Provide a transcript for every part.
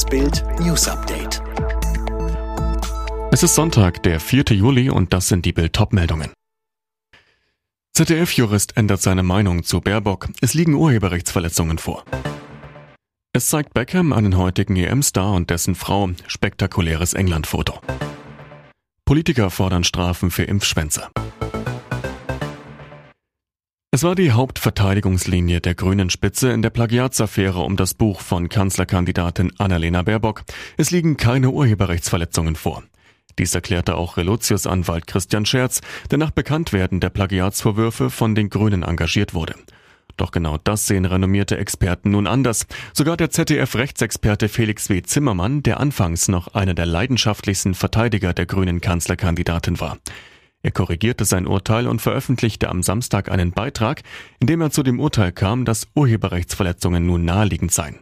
Das Bild News Update. Es ist Sonntag, der 4. Juli und das sind die Bild meldungen ZDF-Jurist ändert seine Meinung zu Baerbock. Es liegen Urheberrechtsverletzungen vor. Es zeigt Beckham einen heutigen EM-Star und dessen Frau. Spektakuläres England-Foto. Politiker fordern Strafen für Impfschwänzer. Es war die Hauptverteidigungslinie der grünen Spitze in der Plagiatsaffäre um das Buch von Kanzlerkandidatin Annalena Baerbock. Es liegen keine Urheberrechtsverletzungen vor. Dies erklärte auch Relotius Anwalt Christian Scherz, der nach Bekanntwerden der Plagiatsvorwürfe von den Grünen engagiert wurde. Doch genau das sehen renommierte Experten nun anders. Sogar der ZDF-Rechtsexperte Felix W. Zimmermann, der anfangs noch einer der leidenschaftlichsten Verteidiger der grünen Kanzlerkandidatin war. Er korrigierte sein Urteil und veröffentlichte am Samstag einen Beitrag, in dem er zu dem Urteil kam, dass Urheberrechtsverletzungen nun naheliegend seien.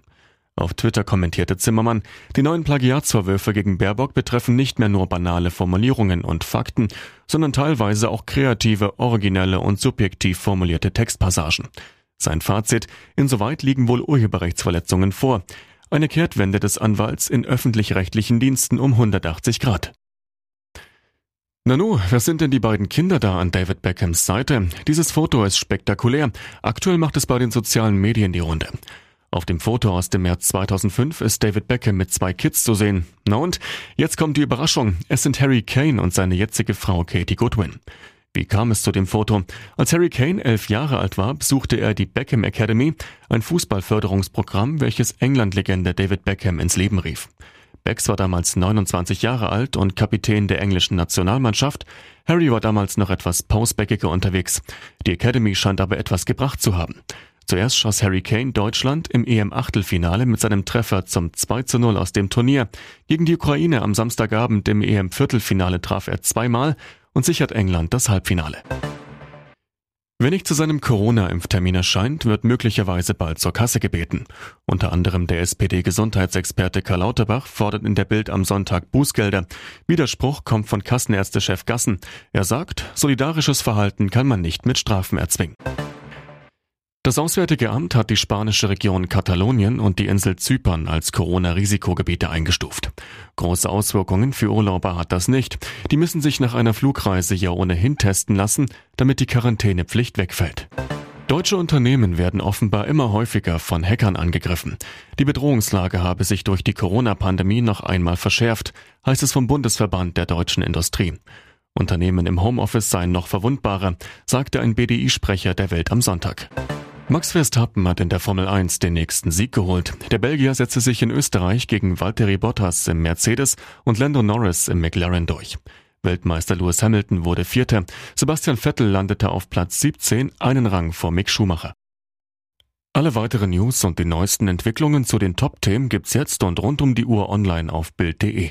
Auf Twitter kommentierte Zimmermann, die neuen Plagiatsvorwürfe gegen Baerbock betreffen nicht mehr nur banale Formulierungen und Fakten, sondern teilweise auch kreative, originelle und subjektiv formulierte Textpassagen. Sein Fazit, insoweit liegen wohl Urheberrechtsverletzungen vor. Eine Kehrtwende des Anwalts in öffentlich-rechtlichen Diensten um 180 Grad. Nanu, wer sind denn die beiden Kinder da an David Beckhams Seite? Dieses Foto ist spektakulär. Aktuell macht es bei den sozialen Medien die Runde. Auf dem Foto aus dem März 2005 ist David Beckham mit zwei Kids zu sehen. Na und? Jetzt kommt die Überraschung. Es sind Harry Kane und seine jetzige Frau Katie Goodwin. Wie kam es zu dem Foto? Als Harry Kane elf Jahre alt war, besuchte er die Beckham Academy, ein Fußballförderungsprogramm, welches England-Legende David Beckham ins Leben rief. Becks war damals 29 Jahre alt und Kapitän der englischen Nationalmannschaft. Harry war damals noch etwas pausbäckiger unterwegs. Die Academy scheint aber etwas gebracht zu haben. Zuerst schoss Harry Kane Deutschland im EM-Achtelfinale mit seinem Treffer zum 2 zu 0 aus dem Turnier. Gegen die Ukraine am Samstagabend im EM-Viertelfinale traf er zweimal und sichert England das Halbfinale. Wer nicht zu seinem Corona-Impftermin erscheint, wird möglicherweise bald zur Kasse gebeten. Unter anderem der SPD-Gesundheitsexperte Karl Lauterbach fordert in der Bild am Sonntag Bußgelder. Widerspruch kommt von Kassenärztechef Gassen. Er sagt, solidarisches Verhalten kann man nicht mit Strafen erzwingen. Das Auswärtige Amt hat die spanische Region Katalonien und die Insel Zypern als Corona-Risikogebiete eingestuft. Große Auswirkungen für Urlauber hat das nicht. Die müssen sich nach einer Flugreise ja ohnehin testen lassen, damit die Quarantänepflicht wegfällt. Deutsche Unternehmen werden offenbar immer häufiger von Hackern angegriffen. Die Bedrohungslage habe sich durch die Corona-Pandemie noch einmal verschärft, heißt es vom Bundesverband der deutschen Industrie. Unternehmen im Homeoffice seien noch verwundbarer, sagte ein BDI-Sprecher der Welt am Sonntag. Max Verstappen hat in der Formel 1 den nächsten Sieg geholt. Der Belgier setzte sich in Österreich gegen Valtteri Bottas im Mercedes und Lando Norris im McLaren durch. Weltmeister Lewis Hamilton wurde Vierter. Sebastian Vettel landete auf Platz 17, einen Rang vor Mick Schumacher. Alle weiteren News und die neuesten Entwicklungen zu den Top-Themen gibt's jetzt und rund um die Uhr online auf Bild.de.